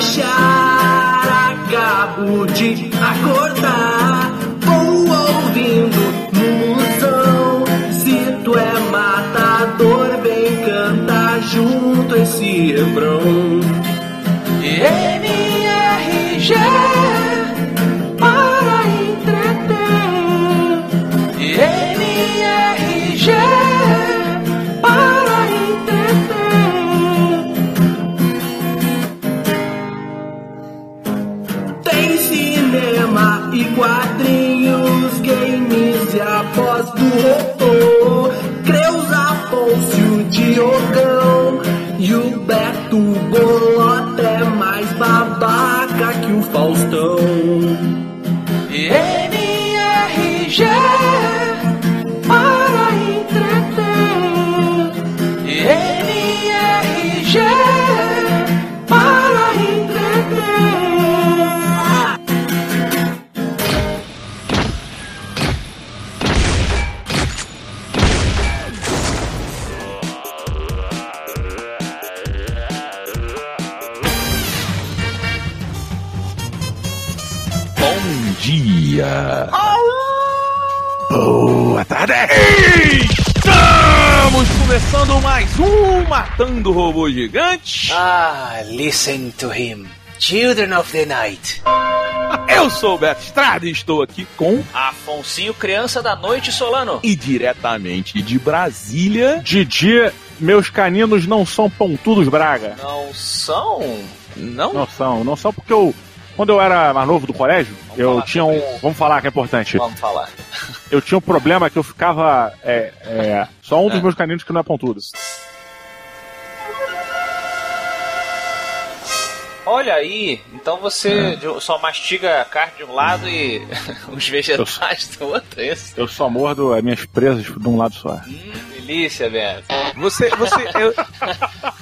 shine. Dia! Boa tarde! Estamos começando mais um Matando Robô Gigante. Ah, listen to him. Children of the Night. Eu sou o Beto Estrada e estou aqui com Afonsinho, criança da noite, Solano. e diretamente de Brasília. Didi, meus caninos não são pontudos, Braga. Não são? Não? Não são, não são porque eu. Quando eu era mais novo do colégio, Vamos eu tinha um. Vamos falar que é importante. Vamos falar. Eu tinha um problema que eu ficava. É, é, só um dos É. meus caninos que não é pontudo. Olha aí, então você de- só mastiga a carne de um lado e os vegetais do outro, é isso? Eu só mordo as minhas presas de um lado só. Hum, delícia, Beto. Você. você eu,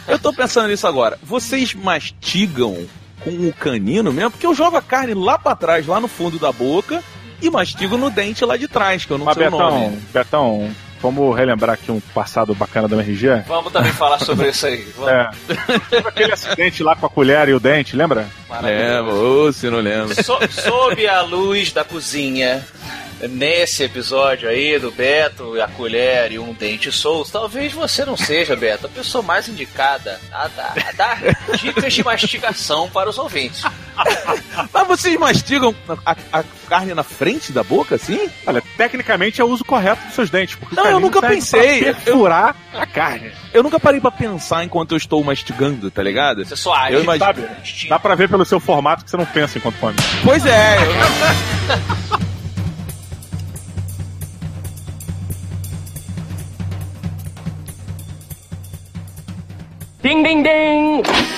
eu tô pensando nisso agora. Vocês mastigam com o canino mesmo? Porque eu jogo a carne lá pra trás, lá no fundo da boca, e mastigo no dente lá de trás, que eu não Mas sei o Betão, nome. Betão, vamos relembrar aqui um passado bacana da MRG? Vamos também falar sobre isso aí. Vamos. É. Aquele acidente lá com a colher e o dente, lembra? É, ô, se não lembro. So- sob a luz da cozinha, nesse episódio aí do Beto, a colher e um dente solto, talvez você não seja, Beto, a pessoa mais indicada a dar, a dar dicas de mastigação para os ouvintes. Mas vocês mastigam a, a carne na frente da boca, assim? Olha, tecnicamente é o uso correto dos seus dentes. Não, eu nunca serve pensei. Perfurar a carne. Eu nunca parei pra pensar enquanto eu estou mastigando, tá ligado? Você só age, Eu imagino- Sabe? instinto. Dá pra ver pelo seu formato que você não pensa enquanto come. Pois é. eu- Ding, ding, ding!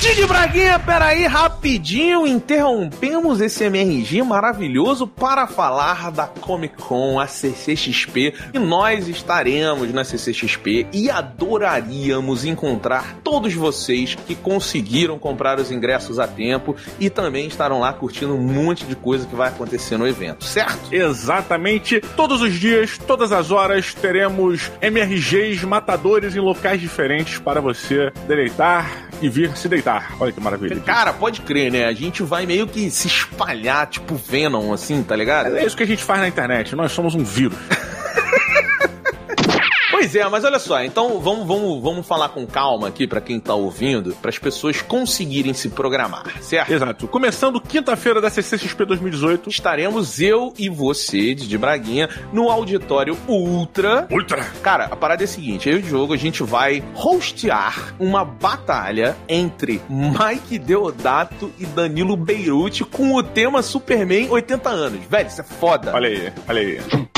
Didi Braguinha, peraí, rapidinho, interrompemos esse MRG maravilhoso para falar da Comic Con, a CCXP, e nós estaremos na CCXP e adoraríamos encontrar todos vocês que conseguiram comprar os ingressos a tempo e também estarão lá curtindo um monte de coisa que vai acontecer no evento, certo? Exatamente. Todos os dias, todas as horas, teremos MRGs matadores em locais diferentes para você deleitar e vir se deitar. Olha que maravilha. Cara, pode crer, né? A gente vai meio que se espalhar, tipo Venom, assim, tá ligado? É isso que a gente faz na internet. Nós somos um vírus. Pois é, mas olha só, então vamos, vamos, vamos falar com calma aqui pra quem tá ouvindo, para as pessoas conseguirem se programar, certo? Exato. Começando quinta-feira da CCXP 2018. Estaremos eu e você, de Braguinha, no auditório Ultra. Ultra. Cara, a parada é a seguinte: eu e o jogo a gente vai hostear uma batalha entre Mike Deodato e Danilo Beirute com o tema Superman 80 anos. Velho, isso é foda. Olha aí, olha aí.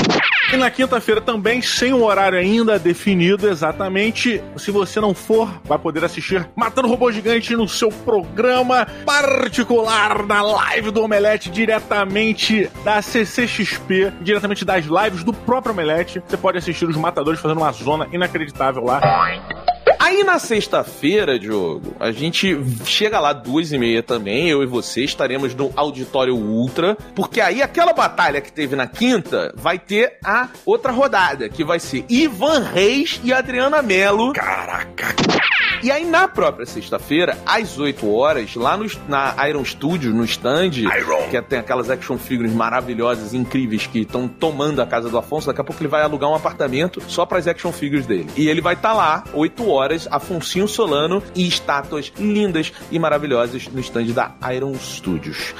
E na quinta-feira também, sem um horário ainda definido exatamente, se você não for, vai poder assistir Matando Robô Gigante no seu programa particular, na live do Omelete, diretamente da CCXP, diretamente das lives do próprio Omelete. Você pode assistir os matadores fazendo uma zona inacreditável lá. Aí na sexta-feira, Diogo, a gente chega lá duas e meia também, eu e você estaremos no Auditório Ultra, porque aí aquela batalha que teve na quinta vai ter a outra rodada, que vai ser Ivan Reis e Adriana Mello. Caraca! E aí, na própria sexta-feira, às 8 horas, lá no, na Iron Studios, no stand, que tem aquelas action figures maravilhosas, incríveis, que estão tomando a casa do Afonso, daqui a pouco ele vai alugar um apartamento só para as action figures dele. E ele vai estar tá lá, 8 horas, Afonsinho Solano e estátuas lindas e maravilhosas no stand da Iron Studios.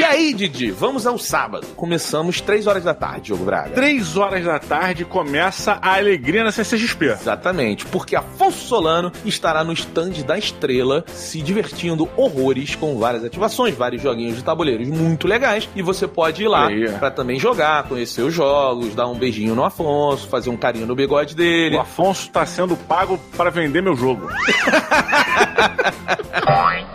E aí, Didi, vamos ao sábado. Começamos 3 horas da tarde, Diogo Braga. 3 horas da tarde começa a alegria na CCXP. Exatamente, porque Afonso Solano estará no stand da Estrela se divertindo horrores com várias ativações, vários joguinhos de tabuleiros muito legais e você pode ir lá para também jogar, conhecer os jogos, dar um beijinho no Afonso, fazer um carinho no bigode dele. O Afonso está sendo pago para vender meu jogo.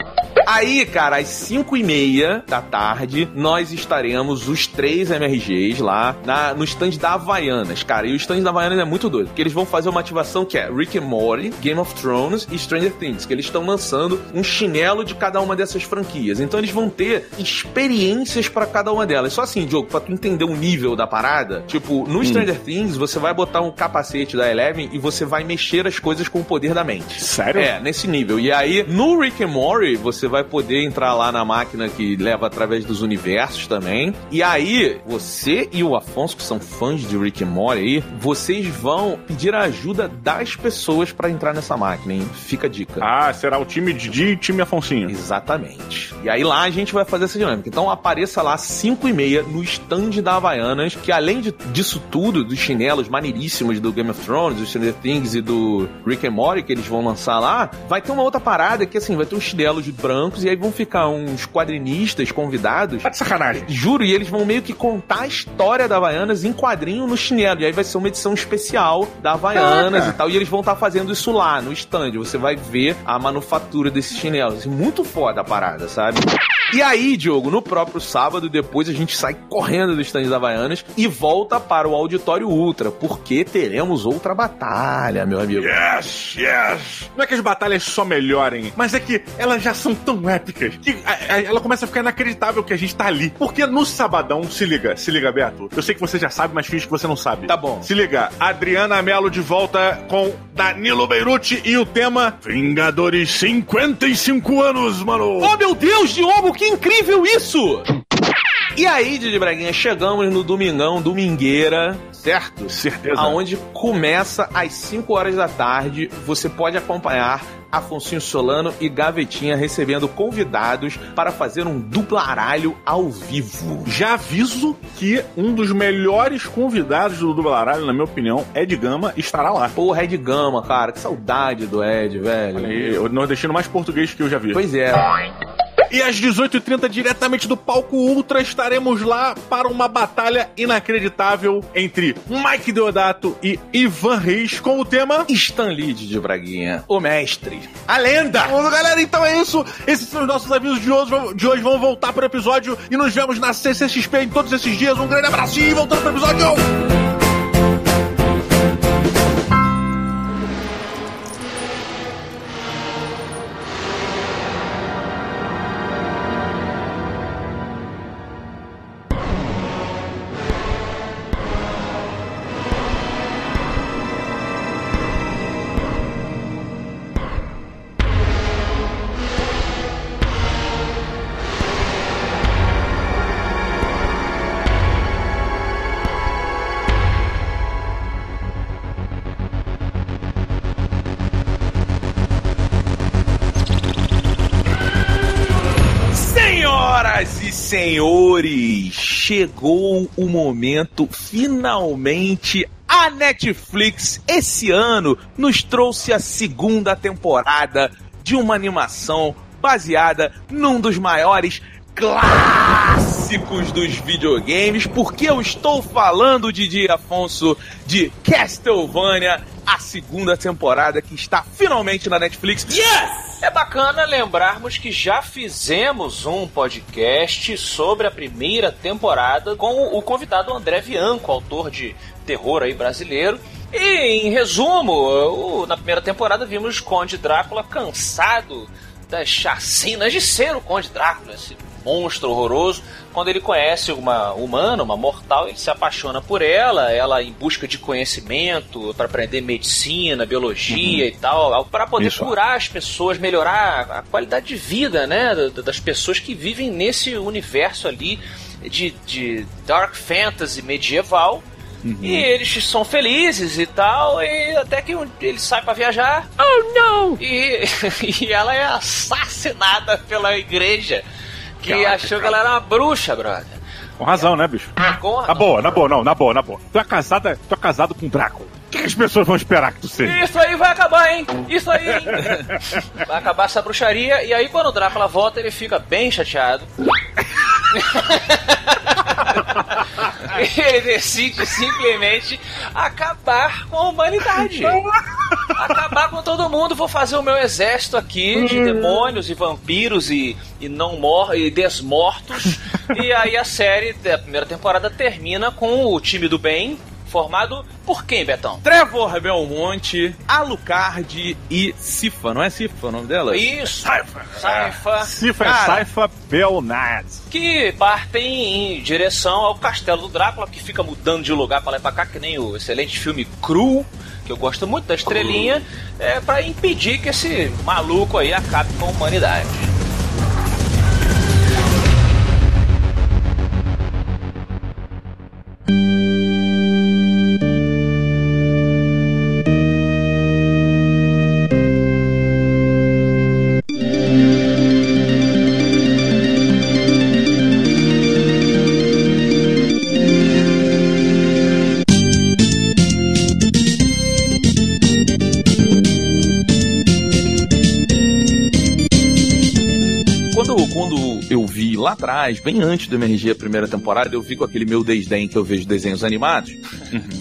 Aí, cara, às 5 e meia da tarde, nós estaremos os três MRGs lá na, no stand da Havaianas, cara. E o stand da Havaianas é muito doido, porque eles vão fazer uma ativação que é Rick and Morty, Game of Thrones e Stranger Things, que eles estão lançando um chinelo de cada uma dessas franquias. Então eles vão ter experiências para cada uma delas. Só assim, Diogo, pra tu entender o nível da parada, tipo, no hum. Stranger Things, você vai botar um capacete da Eleven e você vai mexer as coisas com o poder da mente. Sério? É, nesse nível. E aí, no Rick and Morty, você vai poder entrar lá na máquina que leva através dos universos também. E aí, você e o Afonso, que são fãs de Rick and Morty aí, vocês vão pedir a ajuda das pessoas para entrar nessa máquina, hein? Fica a dica. Ah, será o time Didi e time Afonsinho. Exatamente. E aí lá a gente vai fazer essa dinâmica. Então apareça lá 5 e meia no stand da Havaianas, que além de, disso tudo, dos chinelos maneiríssimos do Game of Thrones, do Stranger Things e do Rick and Morty que eles vão lançar lá, vai ter uma outra parada que assim, vai ter uns chinelos brancos e aí vão ficar uns quadrinistas convidados. Tá de sacanagem. Juro, e eles vão meio que contar a história da Havaianas em quadrinho no chinelo. E aí vai ser uma edição especial da Havaianas e tal. E eles vão estar tá fazendo isso lá, no stand. Você vai ver a manufatura desses chinelos. Muito foda a parada, sabe? E aí, Diogo, no próprio sábado, depois a gente sai correndo do stand da Havaianas e volta para o Auditório Ultra, porque teremos outra batalha, meu amigo. Yes, yes! Não é que as batalhas só melhorem, mas é que elas já são tão épicas que a, a, ela começa a ficar inacreditável que a gente tá ali. Porque no sabadão, se liga, se liga, Beto. Eu sei que você já sabe, mas finge que você não sabe. Tá bom. Se liga, Adriana Mello de volta com Danilo Beirute e o tema Vingadores 55 anos, mano! Oh, meu Deus, Diogo, que incrível isso! E aí, Didi Braguinha, chegamos no domingão, domingueira, certo? Certeza. Aonde começa às 5 horas da tarde. Você pode acompanhar Afonso Solano e Gavetinha recebendo convidados para fazer um dublaralho ao vivo. Já aviso que um dos melhores convidados do dublaralho, na minha opinião, Ed Gama, estará lá. Porra, Ed Gama, cara, que saudade do Ed, velho. Aí, o nordestino mais português que eu já vi. Pois é. E às 18h30, diretamente do palco Ultra, estaremos lá para uma batalha inacreditável entre Mike Deodato e Ivan Reis com o tema Stan Lee de Braguinha, o mestre, a lenda. Galera, então é isso. Esses são os nossos avisos de hoje. De hoje vamos voltar para o episódio e nos vemos na CCXP em todos esses dias. Um grande abraço e voltando para o episódio. Chegou o momento finalmente a Netflix esse ano nos trouxe a segunda temporada de uma animação baseada num dos maiores clássicos dos videogames, porque eu estou falando, Didi Afonso, de Castlevania, a segunda temporada que está finalmente na Netflix. Yes! É bacana lembrarmos que já fizemos um podcast sobre a primeira temporada com o convidado André Bianco, autor de terror aí brasileiro. E em resumo, na primeira temporada vimos Conde Drácula cansado das chacinas de ser o Conde Drácula, esse monstro horroroso. Quando ele conhece uma humana, uma mortal, ele se apaixona por ela, ela em busca de conhecimento para aprender medicina, biologia e tal, para poder Isso. curar as pessoas, melhorar a qualidade de vida, né, da- das pessoas que vivem nesse universo ali de, de dark fantasy medieval. E eles são felizes e tal, e até que um- ele sai pra viajar. Oh não! E, e ela é assassinada pela igreja, que Caraca, achou que ela era uma bruxa, brother. Com razão, né, bicho? Com- Na boa, na boa, não, na boa, na boa. Tu é casada, tu é casado com o Drácula. O que, que as pessoas vão esperar que tu seja? Isso aí vai acabar, hein? Isso aí, hein? Vai acabar essa bruxaria. E aí, quando o Drácula volta, ele fica bem chateado. ele decide simplesmente acabar com a humanidade. Acabar com todo mundo. Vou fazer o meu exército aqui de demônios e vampiros e, e não mor e desmortos. e aí a série da primeira temporada termina com o time do bem. Formado por quem, Betão? Trevor Belmonte, Alucard e Sifa, não é Sifa o nome dela? Isso, Saifa, Cifra Cara. Saifa Belnads. que partem em direção ao castelo do Drácula, que fica mudando de lugar pra lá e pra cá, que nem o excelente filme Cru, que eu gosto muito da estrelinha, é para impedir que esse maluco aí acabe com a humanidade. Quando, lá atrás, bem antes do MRG a primeira temporada, eu vi com aquele meu desdém que eu vejo desenhos animados.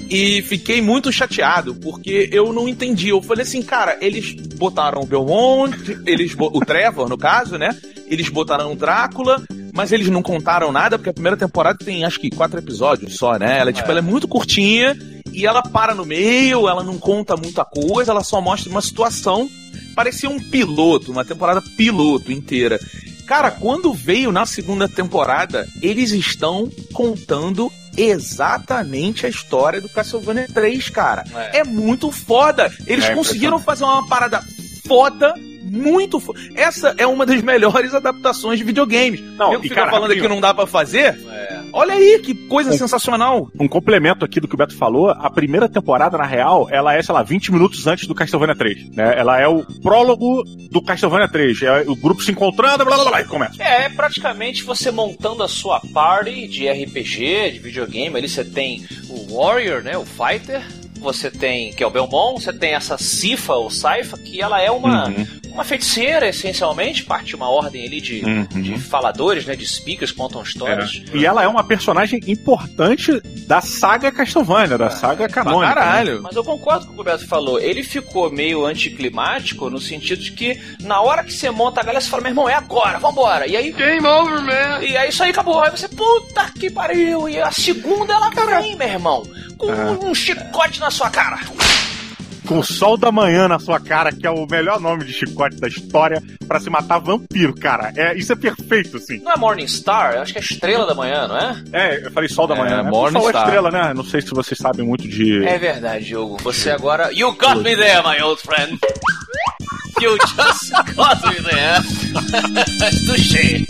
E fiquei muito chateado, porque eu não entendi. Eu falei assim, cara, eles botaram o Belmont, eles o Trevor, no caso, né? Eles botaram o Drácula, mas eles não contaram nada, porque a primeira temporada tem acho que quatro episódios só, né? Ela, tipo, ela é muito curtinha e ela para no meio, ela não conta muita coisa, ela só mostra uma situação. Parecia um piloto, uma temporada piloto inteira. Cara, quando veio na segunda temporada, eles estão contando exatamente a história do Castlevania 3, cara. É. É, muito foda. Eles É conseguiram fazer uma parada foda, muito foda. Essa é uma das melhores adaptações de videogames. Não, Eu e, fica cara, falando que não dá pra fazer. É. Olha aí, que coisa Um- sensacional. Um complemento aqui do que o Beto falou, a primeira temporada, na real, ela é, sei lá, 20 minutos antes do Castlevania 3. Né? Ela é o prólogo do Castlevania 3. É o grupo se encontrando, blá blá blá, e começa. É, é praticamente você montando a sua party de RPG, de videogame. Ali você tem o Warrior, né? O Fighter. Você tem, que é o Belmont, você tem essa Sifa ou Saifa, que ela é uma, Uhum. Uma feiticeira, essencialmente, parte de uma ordem ali de, Uhum. de faladores, né? De speakers, contam histórias. E ela é uma personagem importante da saga Castlevania, da saga Pra canônica. né? caralho. Mas eu concordo com o que o Beto falou. Ele ficou meio anticlimático no sentido de que na hora que você monta a galera, você fala, meu irmão, é agora, vambora. E aí. Game over, man. E aí isso aí acabou. Aí você, puta que pariu. E a segunda ela vem, meu irmão. Com É. um chicote na sua cara. Com o sol da manhã na sua cara, que é o melhor nome de chicote da história pra se matar vampiro, cara. É, isso é perfeito, assim. Não é Morning Star? Eu acho que é estrela da manhã, não é? É, eu falei sol da É, manhã. né? Morning sol é Star. estrela, né? Não sei se vocês sabem muito de. É verdade, Diogo. Você agora. You got me there, my old friend. You just got me there. Touché.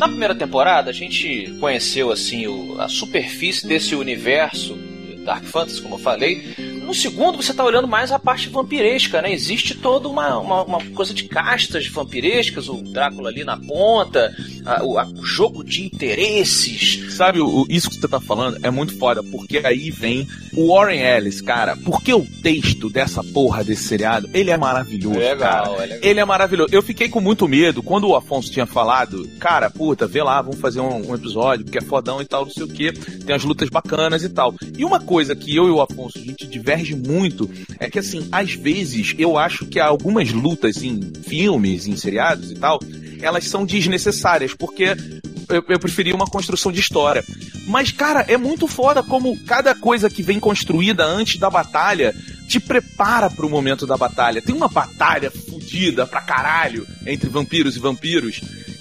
Na primeira temporada, a gente conheceu assim o- a superfície desse universo Dark Fantasy, como eu falei. No segundo, você tá olhando mais a parte vampiresca, né? Existe toda uma, uma, uma coisa de castas vampirescas, o Drácula ali na ponta, a- o, a- o jogo de interesses. Sabe, o, isso que você tá falando é muito foda, porque aí vem o Warren Ellis, cara. Porque o texto dessa porra desse seriado, ele é maravilhoso, cara. é legal. Ele é maravilhoso. Eu fiquei com muito medo quando o Afonso tinha falado, cara, puta, vê lá, vamos fazer um, um episódio, porque é fodão e tal, não sei o que, tem as lutas bacanas e tal. E uma coisa que eu e o Afonso, a gente diverge muito, é que assim, às vezes eu acho que algumas lutas em filmes, em seriados e tal, elas são desnecessárias, porque eu, eu preferia uma construção de história. Mas, cara, é muito foda como cada coisa que vem construída antes da batalha te prepara pro momento da batalha. Tem uma batalha fodida pra caralho entre vampiros e vampiros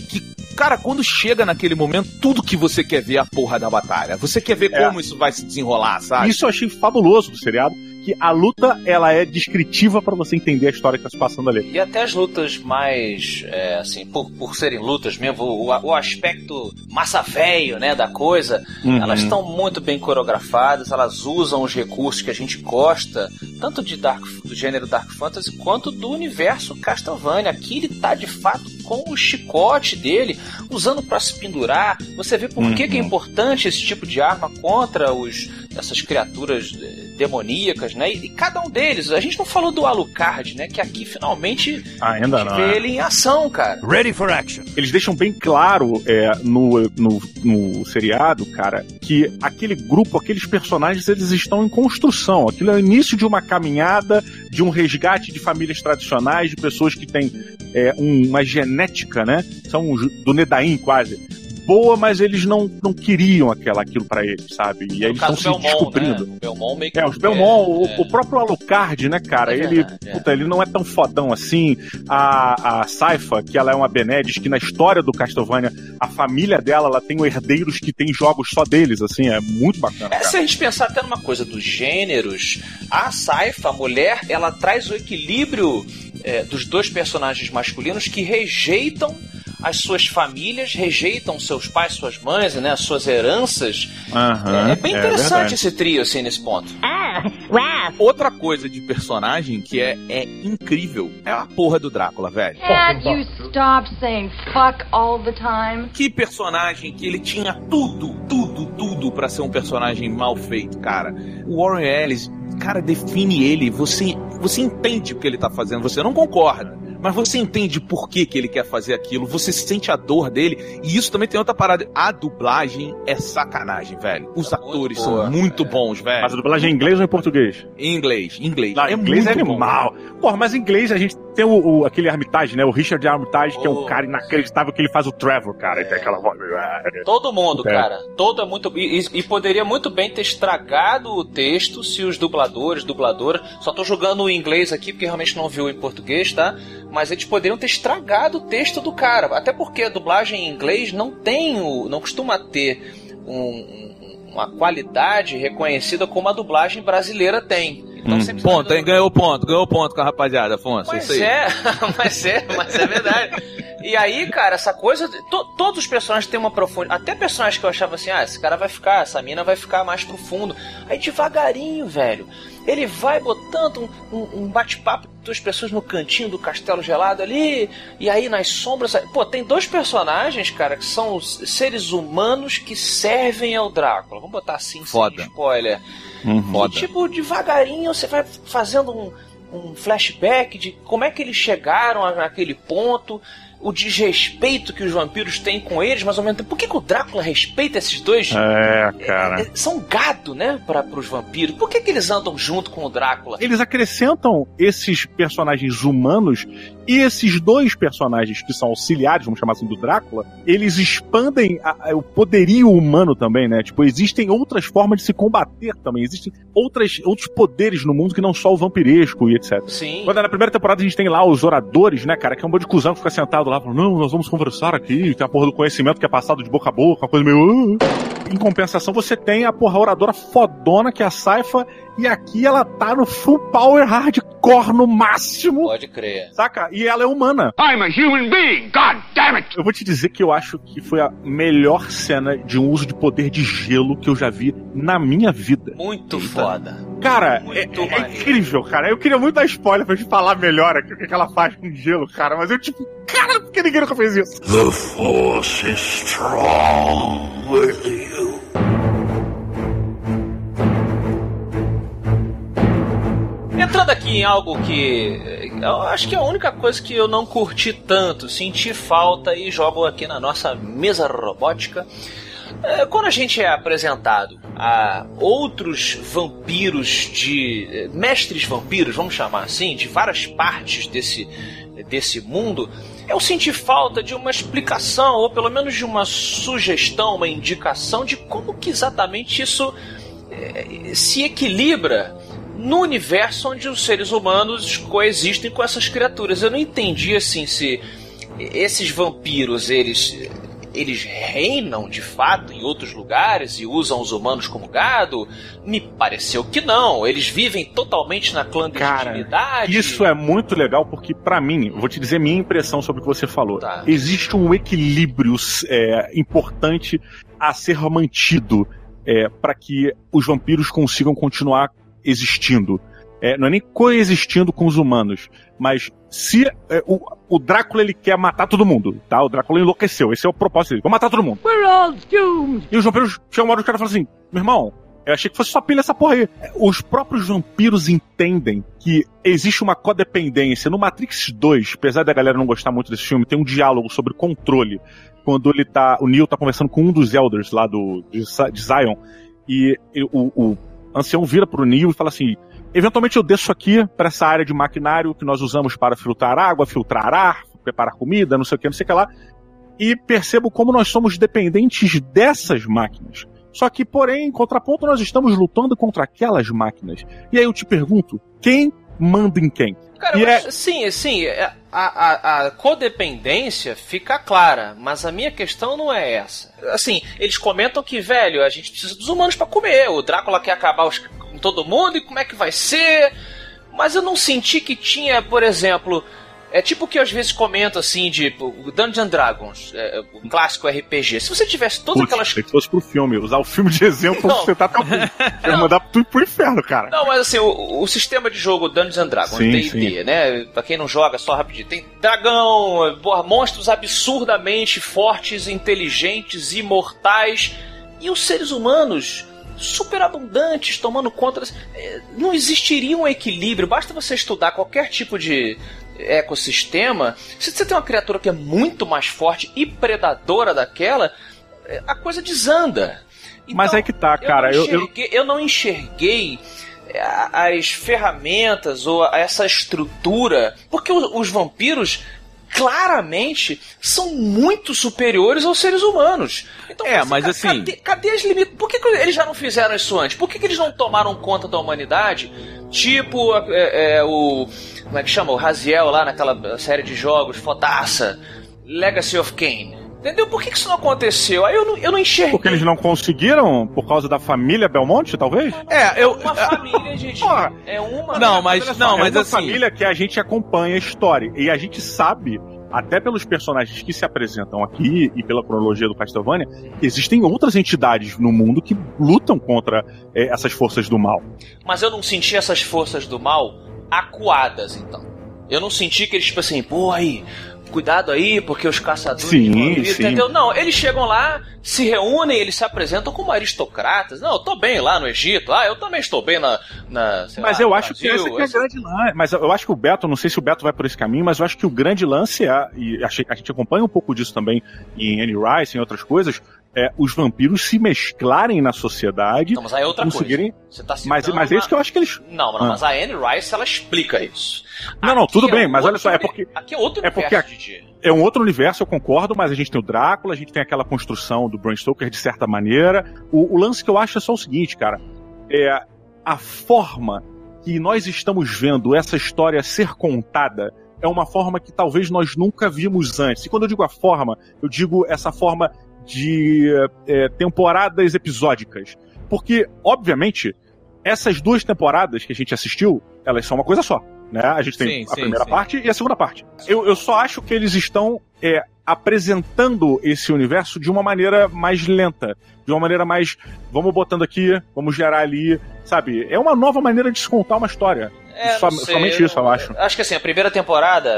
que, cara, quando chega naquele momento, tudo que você quer ver é a porra da batalha. Você quer ver É. como isso vai se desenrolar, sabe? Isso eu achei fabuloso do seriado, que a luta ela é descritiva pra você entender a história que tá se passando ali. E até as lutas mais, é, assim, por, por serem lutas mesmo, o, o aspecto massa velho, né, da coisa, Uhum. elas estão muito bem coreografadas, elas usam os recursos que a gente gosta, tanto de dark, do gênero Dark Fantasy, quanto do universo Castlevania. Aqui ele tá, de fato, com o chicote dele, usando pra se pendurar. Você vê por que, que é importante esse tipo de arma contra os, essas criaturas eh, demoníacas, né? E, e cada um deles, a gente não falou do Alucard, né? Que aqui finalmente Ainda a gente não. vê é. ele em ação, cara. Ready for action. Eles deixam bem claro é, no, no, no seriado, cara, que aquele grupo, aqueles personagens, eles estão em construção. Aquilo é o início de uma caminhada, de um resgate de famílias tradicionais, de pessoas que têm é, um- uma genética, né? São do Nedaim quase. Boa, mas eles não, não queriam aquela, aquilo pra eles, sabe? E aí No eles estão se Belmont, descobrindo. né? O Belmont meio que É, os Belmont, quer, o, o próprio Alucard, né, cara? É ele, é. puta, ele não é tão fodão assim. A, a Saifa, que ela é uma Benedis, que na história do Castlevania, a família dela, ela tem herdeiros que tem jogos só deles, assim, é muito bacana. É, se a gente pensar até numa coisa dos gêneros, a Saifa, a mulher, ela traz o equilíbrio é, dos dois personagens masculinos que rejeitam as suas famílias, rejeitam seus pais, suas mães, né, as suas heranças. Aham, é, é bem interessante verdade. esse trio, assim, nesse ponto. Outra coisa de personagem que é, é incrível é a porra do Drácula, velho. Can't you stop saying fuck all the time? Que personagem que ele tinha tudo, tudo, tudo pra ser um personagem mal feito, cara. O Warren Ellis, cara, define ele. Você, você entende o que ele tá fazendo, você não concorda. Mas você entende por que, que ele quer fazer aquilo, você sente a dor dele, e isso também tem outra parada. A dublagem é sacanagem, velho. Os É muito atores boa, são muito é. bons, velho. Mas a dublagem é em inglês ou em português? Em inglês, em inglês. Lá, é em inglês é muito bom. animal. Porra, mas em inglês a gente tem o, o- aquele Armitage, né? O Richard Armitage, que é um Oh. cara inacreditável que ele faz o Trevor, cara. E tem aquela voz. Todo mundo, É. cara. Todo é muito. E, e- e poderia muito bem ter estragado o texto se os dubladores, dubladoras. Só tô jogando o inglês aqui porque realmente não viu em português, tá? Mas eles poderiam ter estragado o texto do cara. Até porque a dublagem em inglês não tem o. não costuma ter um- um- uma qualidade reconhecida como a dublagem brasileira tem. Então Hum. Ponto, hein? Ganhou ponto, ganhou ponto com a rapaziada, Afonso. Mas é, mas é, mas é verdade. E aí, cara, essa coisa. to- todos os personagens têm uma profundidade. Até personagens que eu achava assim, ah, esse cara vai ficar, essa mina vai ficar mais profundo. Aí devagarinho, velho. Ele vai botando um, um- um bate-papo de duas pessoas no cantinho do castelo gelado ali. E aí nas sombras. Pô, tem dois personagens, cara, que são os seres humanos que servem ao Drácula. Vamos botar assim, Foda. sem spoiler. Foda. E, tipo, devagarinho você vai fazendo um, um flashback de como é que eles chegaram naquele ponto, o desrespeito que os vampiros têm com eles, mas ao mesmo tempo, por que, que o Drácula respeita esses dois? É, cara. É, são gado, né, para os vampiros. Por que, que eles andam junto com o Drácula? Eles acrescentam esses personagens humanos e esses dois personagens que são auxiliares, vamos chamar assim, do Drácula, eles expandem a- a- o poderio humano também, né? Tipo, existem outras formas de se combater também. Existem outras, outros poderes no mundo que não só o vampiresco e etc. Sim. Quando na primeira temporada a gente tem lá os oradores, né, cara, que é um monte de cuzão que fica sentado lá não, nós vamos conversar aqui, tem a porra do conhecimento que é passado de boca a boca, uma coisa meio. "Ah". Em compensação, você tem a porra oradora fodona que é a Saifa, e aqui ela tá no full power hardcore no máximo, Pode crer. saca? E ela é humana. I'm a human being, god damn it! Eu vou te dizer que eu acho que foi a melhor cena de um uso de poder de gelo que eu já vi na minha vida. Muito Eita. foda. Cara, é, Muito é incrível, cara. Eu queria muito dar spoiler pra gente falar melhor aqui o que que ela faz com gelo, cara. Mas eu, tipo, cara, por que ninguém nunca fez isso? The force is strong with you. Entrando aqui em algo que eu acho que é a única coisa que eu não curti tanto, senti falta e jogo aqui na nossa mesa robótica. É, Quando a gente é apresentado a outros vampiros de. eh, mestres vampiros, vamos chamar assim, de várias partes desse, desse mundo, eu senti falta de uma explicação, ou pelo menos de uma sugestão, uma indicação de como que exatamente isso eh, se equilibra no universo onde os seres humanos coexistem com essas criaturas. Eu não entendi assim se esses vampiros eles eles reinam de fato em outros lugares e usam os humanos como gado? Me pareceu que não. Eles vivem totalmente na clandestinidade. Isso é muito legal porque, pra mim, vou te dizer minha impressão sobre o que você falou. Tá. Existe um equilíbrio é, importante a ser mantido é, para que os vampiros consigam continuar existindo. É, não é nem coexistindo com os humanos, mas se é, o, o Drácula ele quer matar todo mundo, tá? O Drácula enlouqueceu, esse é o propósito dele, vou matar todo mundo. We're all doomed. E os vampiros chegam uma hora que o cara fala assim: meu irmão, eu achei que fosse só pilha essa porra aí. Os próprios vampiros entendem que existe uma codependência. No Matrix 2, apesar da galera não gostar muito desse filme, tem um diálogo sobre controle. Quando ele tá. O Neo tá conversando com um dos Elders lá do, de, de Zion. E, e o, o ancião vira pro Neo e fala assim. Eventualmente eu desço aqui para essa área de maquinário que nós usamos para filtrar água, filtrar ar, preparar comida, não sei o que, não sei o que lá. E percebo como nós somos dependentes dessas máquinas. Só que, porém, em contraponto, nós estamos lutando contra aquelas máquinas. E aí eu te pergunto, quem manda em quem? Cara, mas, é- sim, sim, é- a, a, a codependência fica clara, mas a minha questão não é essa. Assim, eles comentam que, velho, a gente precisa dos humanos pra comer, o Drácula quer acabar os- com todo mundo e como é que vai ser? Mas eu não senti que tinha, por exemplo, é tipo o que eu às vezes comento assim de Dungeon Dragons, é, o clássico RPG. Se você tivesse todas Putz, aquelas se fosse pro filme, usar o filme de exemplo pra Não. você tá até o fim. Eu ia mandar tudo pro inferno, cara. Não, mas assim, o, o sistema de jogo Dungeons Dragons, D&D, né? Pra quem não joga, só rapidinho. Tem dragão, porra, monstros absurdamente fortes, inteligentes, imortais. E os seres humanos super abundantes, tomando conta... eh, Não existiria um equilíbrio. Basta você estudar qualquer tipo de ecossistema. Se você tem uma criatura que é muito mais forte e predadora daquela, eh, a coisa desanda. Mas Então, é que tá, cara. eu, Eu, não eu, enxerguei, eu não enxerguei é, as ferramentas ou essa estrutura, porque os vampiros claramente são muito superiores aos seres humanos. Então, É, assim, mas ca- assim- Cadê, cadê as limites? Por que, que eles já não fizeram isso antes? Por que, que eles não tomaram conta da humanidade? Tipo é, é, o. Como é que chama? O Raziel lá naquela série de jogos, fodaça. Legacy of Kain. Entendeu? Por que, que isso não aconteceu? Aí eu não, eu não enxerguei. porque eles não conseguiram por causa da família Belmonte, talvez? É, eu. Uma família, gente. Porra. É uma. Não, mas- só, não, é mas uma assim- família que a gente acompanha a história. E a gente sabe, até pelos personagens que se apresentam aqui e pela cronologia do Castlevania, que existem outras entidades no mundo que lutam contra eh, essas forças do mal. Mas eu não senti essas forças do mal acuadas, então. Eu não senti que eles, tipo assim, pô, aí, cuidado aí, porque os caçadores. Sim, vir", sim. Entendeu? Não, eles chegam lá, se reúnem, eles se apresentam como aristocratas. Não, eu tô bem lá no Egito. Ah, eu também estou bem na. na Mas lá, eu acho que Brasil, que é assim. grande lance. Mas eu acho que o Beto, não sei se o Beto vai por esse caminho, mas eu acho que o grande lance é, e a gente acompanha um pouco disso também em Annie Rice, em outras coisas, é os vampiros se mesclarem na sociedade, Não, mas aí é outra conseguirem. coisa. Você tá Mas, mas é isso que eu acho que eles. Não, não, Ah. mas a Anne Rice ela explica isso. Não, não, Aqui tudo é bem, mas olha só, é porque- Aqui é outro é porque universo, a-. É um outro universo, eu concordo, mas a gente tem o Drácula, a gente tem aquela construção do Bram Stoker de certa maneira. O, o lance que eu acho é só o seguinte, cara. É a forma que nós estamos vendo essa história ser contada é uma forma que talvez nós nunca vimos antes. E quando eu digo a forma, eu digo essa forma de é, temporadas episódicas. Porque, obviamente, essas duas temporadas que a gente assistiu, elas são uma coisa só. Né? A gente tem Sim, a sim, primeira sim. parte e a segunda parte. Eu, eu só acho que eles estão é, apresentando esse universo de uma maneira mais lenta, de uma maneira mais vamos botando aqui, vamos gerar ali, sabe? É uma nova maneira de se contar uma história. É, sei, somente isso, eu acho. Acho que assim, a primeira temporada,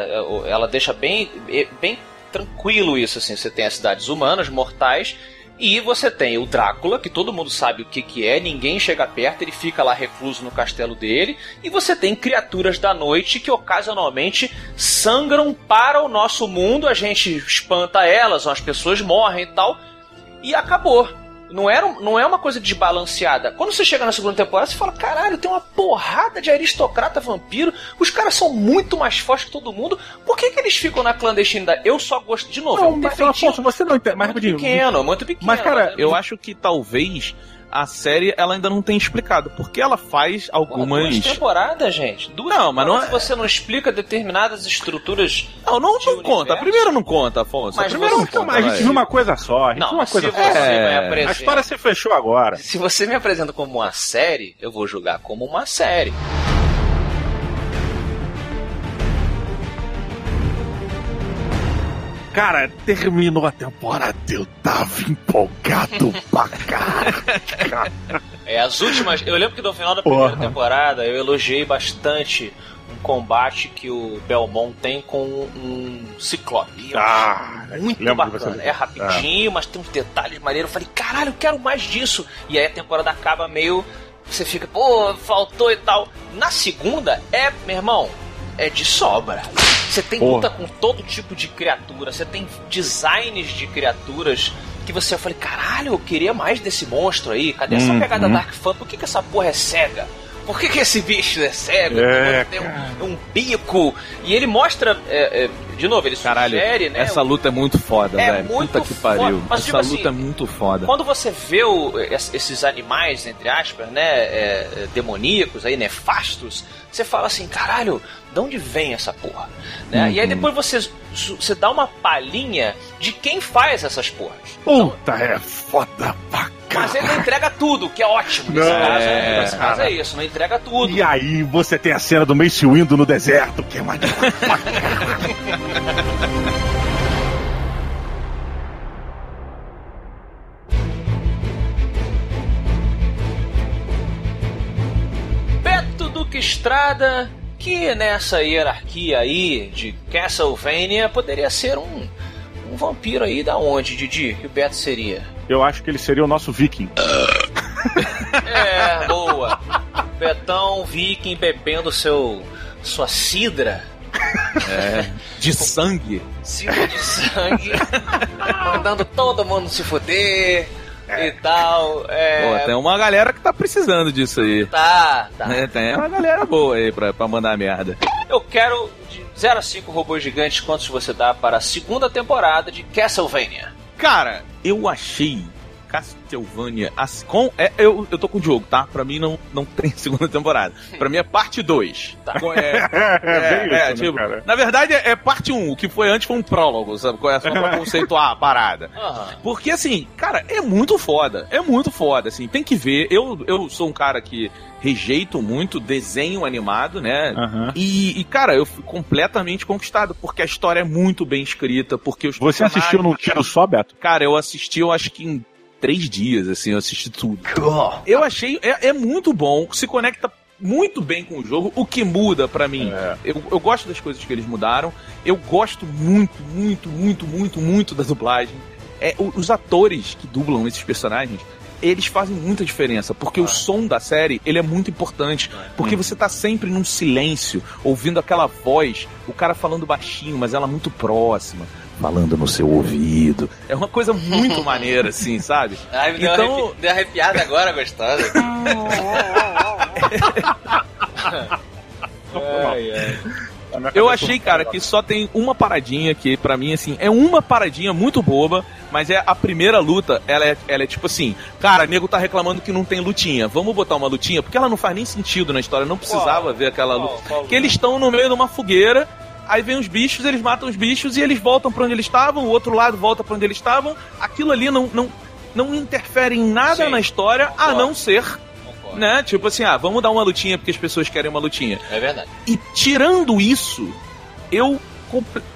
ela deixa bem, bem tranquilo isso, assim. Você tem as cidades humanas, mortais, e você tem o Drácula, que todo mundo sabe o que, que é, ninguém chega perto, ele fica lá recluso no castelo dele, e você tem criaturas da noite que ocasionalmente sangram para o nosso mundo, a gente espanta elas, as pessoas morrem e tal, e acabou. Não, era, não é uma coisa desbalanceada. Quando você chega na segunda temporada, você fala: caralho, tem uma porrada de aristocrata vampiro. Os caras são muito mais fortes que todo mundo. Por que, que eles ficam na clandestinidade? Eu só gosto. De novo, é Não, um mas Afonso, você não entende. Mas muito pequeno, muito pequeno. Mas, cara, Eu acho que talvez a série ela ainda não tenha explicado, porque ela faz algumas. Duas temporadas, gente. Duas Não, mas não é- você não explica determinadas estruturas. Não, não, não conta. A primeira não conta, Afonso. a Mas primeira você- não conta. Mas a gente viu uma coisa só. A gente Não, viu uma se coisa você só. É, me A apresenta. história se fechou agora. Se você me apresenta como uma série, eu vou julgar como uma série. Cara, terminou a temporada. Eu tava empolgado pra caralho. É, as últimas. Eu lembro que no final da primeira Porra. temporada eu elogiei bastante um combate que o Belmont tem com um ciclope. Ah, muito bacana. É rapidinho, mas tem uns detalhes maneiros. Eu falei, caralho, eu quero mais disso. E aí a temporada acaba meio. Você fica, pô, faltou e tal. Na segunda, é, meu irmão, é de sobra. Você tem Porra. luta com todo tipo de criatura, você tem designs de criaturas que você falei, caralho, eu queria mais desse monstro aí. Cadê essa Uhum. pegada Dark Fan? Por que, que essa porra é cega? Por que, que esse bicho é cego? É, tem um, um bico. E ele mostra, é, é, de novo, ele Caralho, sugere, né? essa luta é muito foda, É velho. muito Puta que pariu. Mas, essa tipo assim, luta é muito foda. Quando você vê o- es- esses animais, entre aspas, né, é, é, demoníacos, aí, nefastos, você fala assim, caralho, de onde vem essa porra? Né? E aí Uhum. depois você, você dá uma palhinha de quem faz essas porras. Puta, é foda pra Mas ele não entrega tudo, que é ótimo. Nesse Não, caso, é, nesse caso cara. é isso, não entrega tudo. E aí você tem a cena do Mace Windu no deserto, que é maneiro. Beto Duque Estrada, que nessa hierarquia aí de Castlevania poderia ser um, um vampiro aí da onde, Didi? Que o Beto seria? Eu acho que ele seria o nosso viking. É, boa. Betão viking bebendo seu sua cidra, De sangue. cidra de sangue, mandando todo mundo se fuder e tal. É, Pô, tem uma galera que tá precisando disso aí. tá, tá. É, tem uma galera boa aí pra, pra mandar merda. Eu quero 0 a 5 robôs gigantes, quantos você dá para a segunda temporada de Castlevania? Cara, eu achei Castlevania assim, com é, eu, eu tô com o Diogo, tá? Pra mim não, não tem segunda temporada. Pra mim é parte 2. Tá. É, bem isso, né, tipo, cara? na verdade é, é parte 1, um, o que foi antes foi um prólogo, sabe? Qual é só pra conceituar a parada. Aham. Porque, assim, cara, é muito foda. É muito foda, assim. Tem que ver. Eu, eu sou um cara que rejeito muito desenho animado, né? Aham. E, e, cara, eu fui completamente conquistado, porque a história é muito bem escrita, porque os Você assistiu num tiro só, Beto? Cara, eu assisti, eu acho que em três dias, assim, eu assisti tudo. Eu achei, é, é muito bom, se conecta muito bem com o jogo, o que muda pra mim. É. Eu, eu gosto das coisas que eles mudaram, eu gosto muito, muito, muito, muito, muito da dublagem. É, os atores que dublam esses personagens, eles fazem muita diferença, porque o som da série, ele é muito importante, porque você tá sempre num silêncio, ouvindo aquela voz, o cara falando baixinho, mas ela muito próxima, falando no seu ouvido. É uma coisa muito maneira, assim, sabe? Ai, me deu, Então- arrepi... deu arrepiada agora, gostosa. Eu achei, cara, que só tem uma paradinha que, pra mim, assim, é uma paradinha muito boba, mas é a primeira luta, ela é, ela é tipo assim, cara, nego tá reclamando que não tem lutinha, vamos botar uma lutinha, porque ela não faz nem sentido na história, não precisava Qual? ver aquela Qual? luta. Qual Que eles estão no meio de uma fogueira, aí vem os bichos, eles matam os bichos e eles voltam pra onde eles estavam, o outro lado volta pra onde eles estavam, aquilo ali não, não, não interfere em nada Sim, na história, a não ser. Né, tipo assim, ah, vamos dar uma lutinha porque as pessoas querem uma lutinha. É verdade. E tirando isso, eu.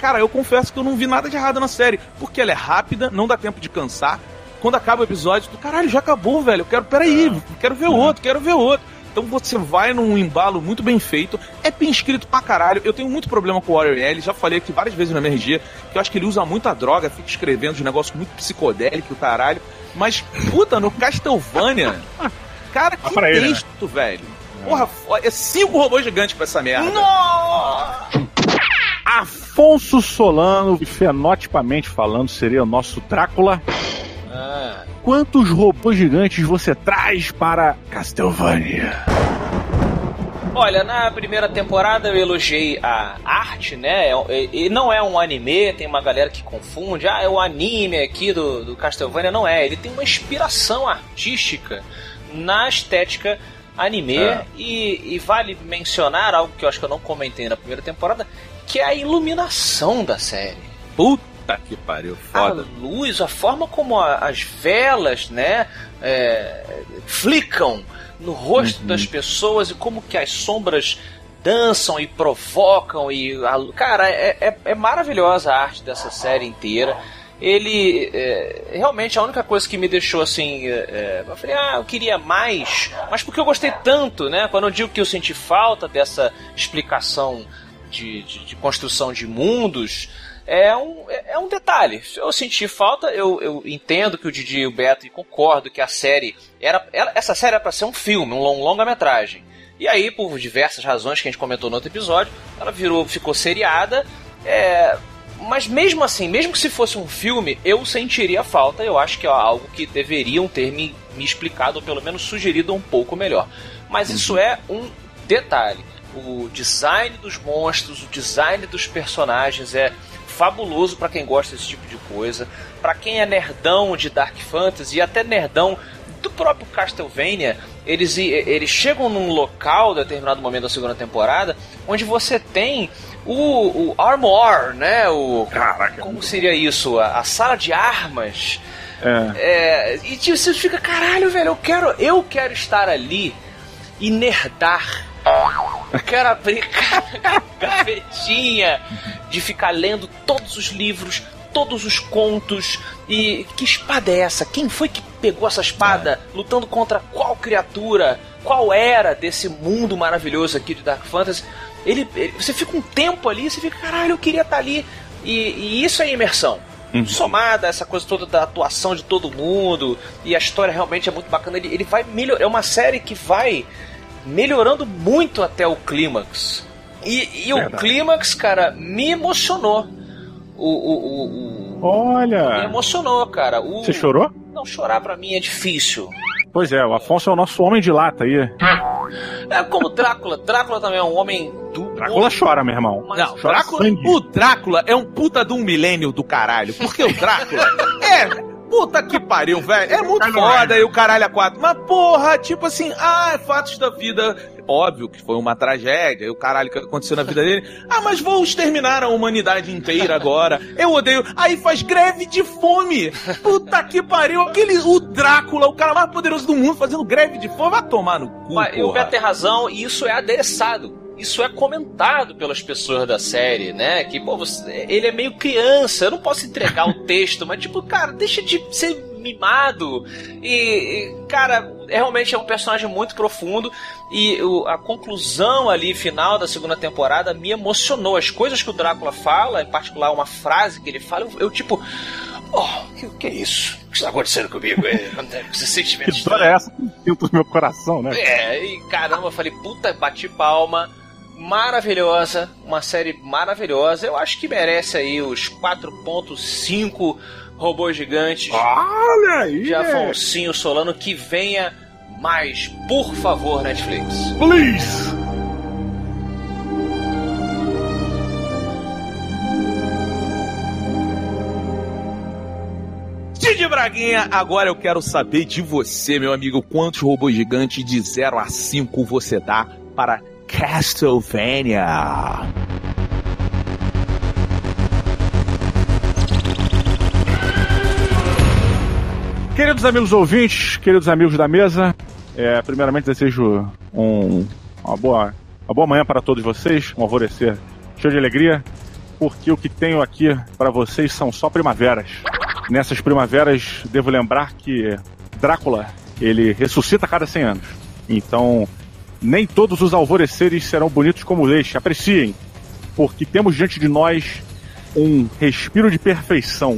Cara, eu confesso que eu não vi nada de errado na série. Porque ela é rápida, não dá tempo de cansar. Quando acaba o episódio, tu, caralho, já acabou, velho. Eu quero, peraí, quero ver outro, quero ver outro. Então você vai num embalo muito bem feito. É bem escrito pra caralho. Eu tenho muito problema com o Warrior L. Já falei aqui várias vezes na MRG que eu acho que ele usa muita droga, fica escrevendo os negócios muito psicodélicos, o caralho. Mas, puta, no Castlevania. Cara, que pra ele, né? texto, velho. Porra, é cinco robôs gigantes pra essa merda. Afonso Solano, fenotipamente falando, seria o nosso Drácula. Ah, quantos robôs gigantes você traz para Castlevania? Olha, na primeira temporada eu elogiei a arte, né? E não é um anime, tem uma galera que confunde. Ah, é o anime aqui do, do Castlevania. Não é, ele tem uma inspiração artística na estética anime. É. E, e, vale mencionar algo que eu acho que eu não comentei na primeira temporada, que é a iluminação da série. Puta que pariu, foda. A luz, a forma como a, as velas, né, é, flicam no rosto uhum. das pessoas e como que as sombras dançam e provocam e a, cara é, é, é, maravilhosa a arte dessa série inteira ele é, realmente a única coisa que me deixou assim é, é, eu falei ah eu queria mais mas porque eu gostei tanto né quando eu digo que eu senti falta dessa explicação de, de, de construção de mundos é um, é, é um detalhe. Eu senti falta, eu, eu entendo que o Didi e o Beto, e concordo que a série. era Essa série era pra ser um filme, um longa-metragem. E aí, por diversas razões que a gente comentou no outro episódio, ela virou, ficou seriada. É, mas mesmo assim, mesmo que se fosse um filme, eu sentiria falta. Eu acho que é algo que deveriam ter me, me explicado, ou pelo menos sugerido um pouco melhor. Mas isso uhum. é um detalhe. O design dos monstros, o design dos personagens é fabuloso para quem gosta desse tipo de coisa. para quem é nerdão de Dark Fantasy e até nerdão do próprio Castlevania, eles, eles chegam num local, determinado momento da segunda temporada, onde você tem o, o Armor, né? O, Caraca. Como seria isso? A, a sala de armas. É. é e tipo, você fica, caralho, velho, eu quero, eu quero estar ali e nerdar eu quero abrir gavetinha de ficar lendo todos os livros, todos os contos. E que espada é essa? Quem foi que pegou essa espada? É. Lutando contra qual criatura? Qual era desse mundo maravilhoso aqui de Dark Fantasy? Ele, ele você fica um tempo ali, você fica, caralho, eu queria estar ali. E, e isso é imersão. Uhum. Somada essa coisa toda da atuação de todo mundo, e a história realmente é muito bacana. Ele, ele vai melhorar. É uma série que vai melhorando muito até o clímax. E, e o clímax, cara, me emocionou. O, o, o, o, Olha! Me emocionou, cara. O, Você chorou? Não, chorar para mim é difícil. Pois é, o Afonso é o nosso homem de lata aí. É como Drácula. Drácula também é um homem do. Drácula chora, meu irmão. Mas não, Drácula, o Drácula é um puta de um milênio do caralho. Porque o Drácula é Puta que pariu, velho. É muito foda aí o caralho a quatro. Mas porra, tipo assim, ah, é fatos da vida. Óbvio que foi uma tragédia, e o caralho que aconteceu na vida dele. Ah, mas vou exterminar a humanidade inteira agora. Eu odeio. Aí faz greve de fome. Puta que pariu. Aquele, o Drácula, o cara mais poderoso do mundo, fazendo greve de fome. Vai tomar no cu. Mas, o Beto tem razão, e isso é adereçado isso é comentado pelas pessoas da série, né? Que, pô, você, ele é meio criança, eu não posso entregar o texto, mas, tipo, cara, deixa de ser mimado. E, e cara, realmente é um personagem muito profundo. E o, a conclusão ali, final da segunda temporada, me emocionou. As coisas que o Drácula fala, em particular uma frase que ele fala, eu, eu tipo. Oh, que, que é isso? O que está acontecendo comigo? É, esse sentimento. Que história é essa que dentro do meu coração, né? É, e caramba, eu falei, puta, bati palma maravilhosa, uma série maravilhosa. Eu acho que merece aí os 4.5 robôs gigantes. Olha aí! De Afonso Solano que venha mais, por favor, Netflix. Please. Didi Braguinha, agora eu quero saber de você, meu amigo, quantos robôs gigantes de 0 a 5 você dá para Castlevania. Queridos amigos ouvintes, queridos amigos da mesa, é, primeiramente desejo um, uma, boa, uma boa manhã para todos vocês, um alvorecer cheio de alegria, porque o que tenho aqui para vocês são só primaveras. Nessas primaveras, devo lembrar que Drácula, ele ressuscita a cada 100 anos. Então, nem todos os alvoreceres serão bonitos como este. Apreciem, porque temos diante de nós um respiro de perfeição.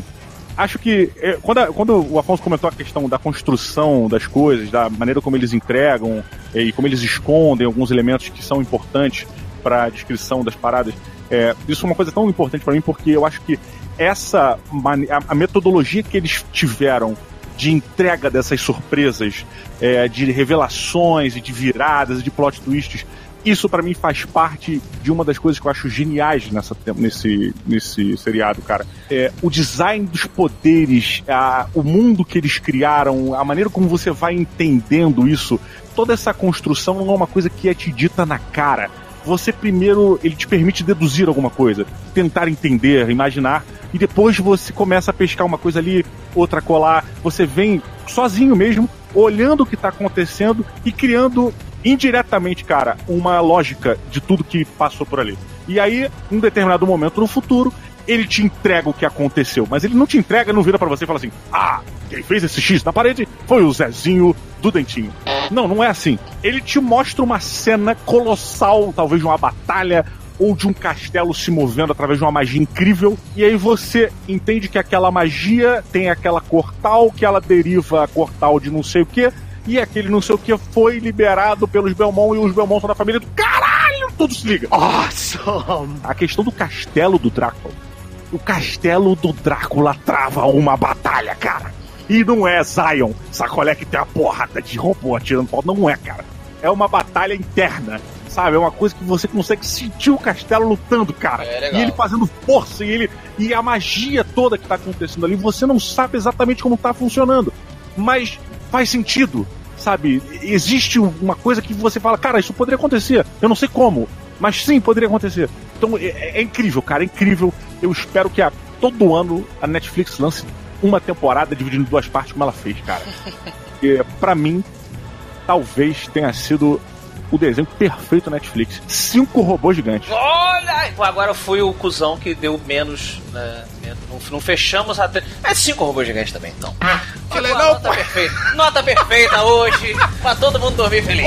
Acho que é, quando, a, quando o Afonso comentou a questão da construção das coisas, da maneira como eles entregam é, e como eles escondem alguns elementos que são importantes para a descrição das paradas, é, isso é uma coisa tão importante para mim porque eu acho que essa a, a metodologia que eles tiveram de entrega dessas surpresas, é, de revelações e de viradas e de plot twists. Isso pra mim faz parte de uma das coisas que eu acho geniais nessa, nesse, nesse seriado, cara. É, o design dos poderes, a, o mundo que eles criaram, a maneira como você vai entendendo isso, toda essa construção não é uma coisa que é te dita na cara. Você primeiro, ele te permite deduzir alguma coisa, tentar entender, imaginar, e depois você começa a pescar uma coisa ali, outra colar. Você vem sozinho mesmo, olhando o que tá acontecendo e criando indiretamente, cara, uma lógica de tudo que passou por ali. E aí, em um determinado momento no futuro, ele te entrega o que aconteceu, mas ele não te entrega, não vira para você e fala assim: "Ah, quem fez esse X na parede foi o Zezinho do Dentinho". Não, não é assim. Ele te mostra uma cena colossal, talvez de uma batalha ou de um castelo se movendo através de uma magia incrível, e aí você entende que aquela magia tem aquela cortal, que ela deriva a cortal de não sei o que, e aquele não sei o que foi liberado pelos Belmont e os Belmont são da família do caralho, tudo se liga. Awesome! A questão do castelo do Drácula. O castelo do Drácula trava uma batalha, cara. E não é Zion, sacolé que tem a porrada de robô atirando pau. Não é, cara. É uma batalha interna, sabe? É uma coisa que você consegue sentir o castelo lutando, cara. É, e ele fazendo força, e ele. E a magia toda que tá acontecendo ali, você não sabe exatamente como tá funcionando. Mas faz sentido, sabe? Existe uma coisa que você fala, cara, isso poderia acontecer. Eu não sei como, mas sim, poderia acontecer. Então é, é incrível, cara, é incrível. Eu espero que a todo ano a Netflix lance uma temporada dividindo em duas partes como ela fez, cara. Porque, pra mim, talvez tenha sido o desenho perfeito da Netflix. Cinco robôs gigantes. Olha! Agora eu fui o cuzão que deu menos. Né, não, não fechamos até. É cinco robôs gigantes também, então. que legal, Nota perfeita. Nota perfeita hoje. pra todo mundo dormir feliz.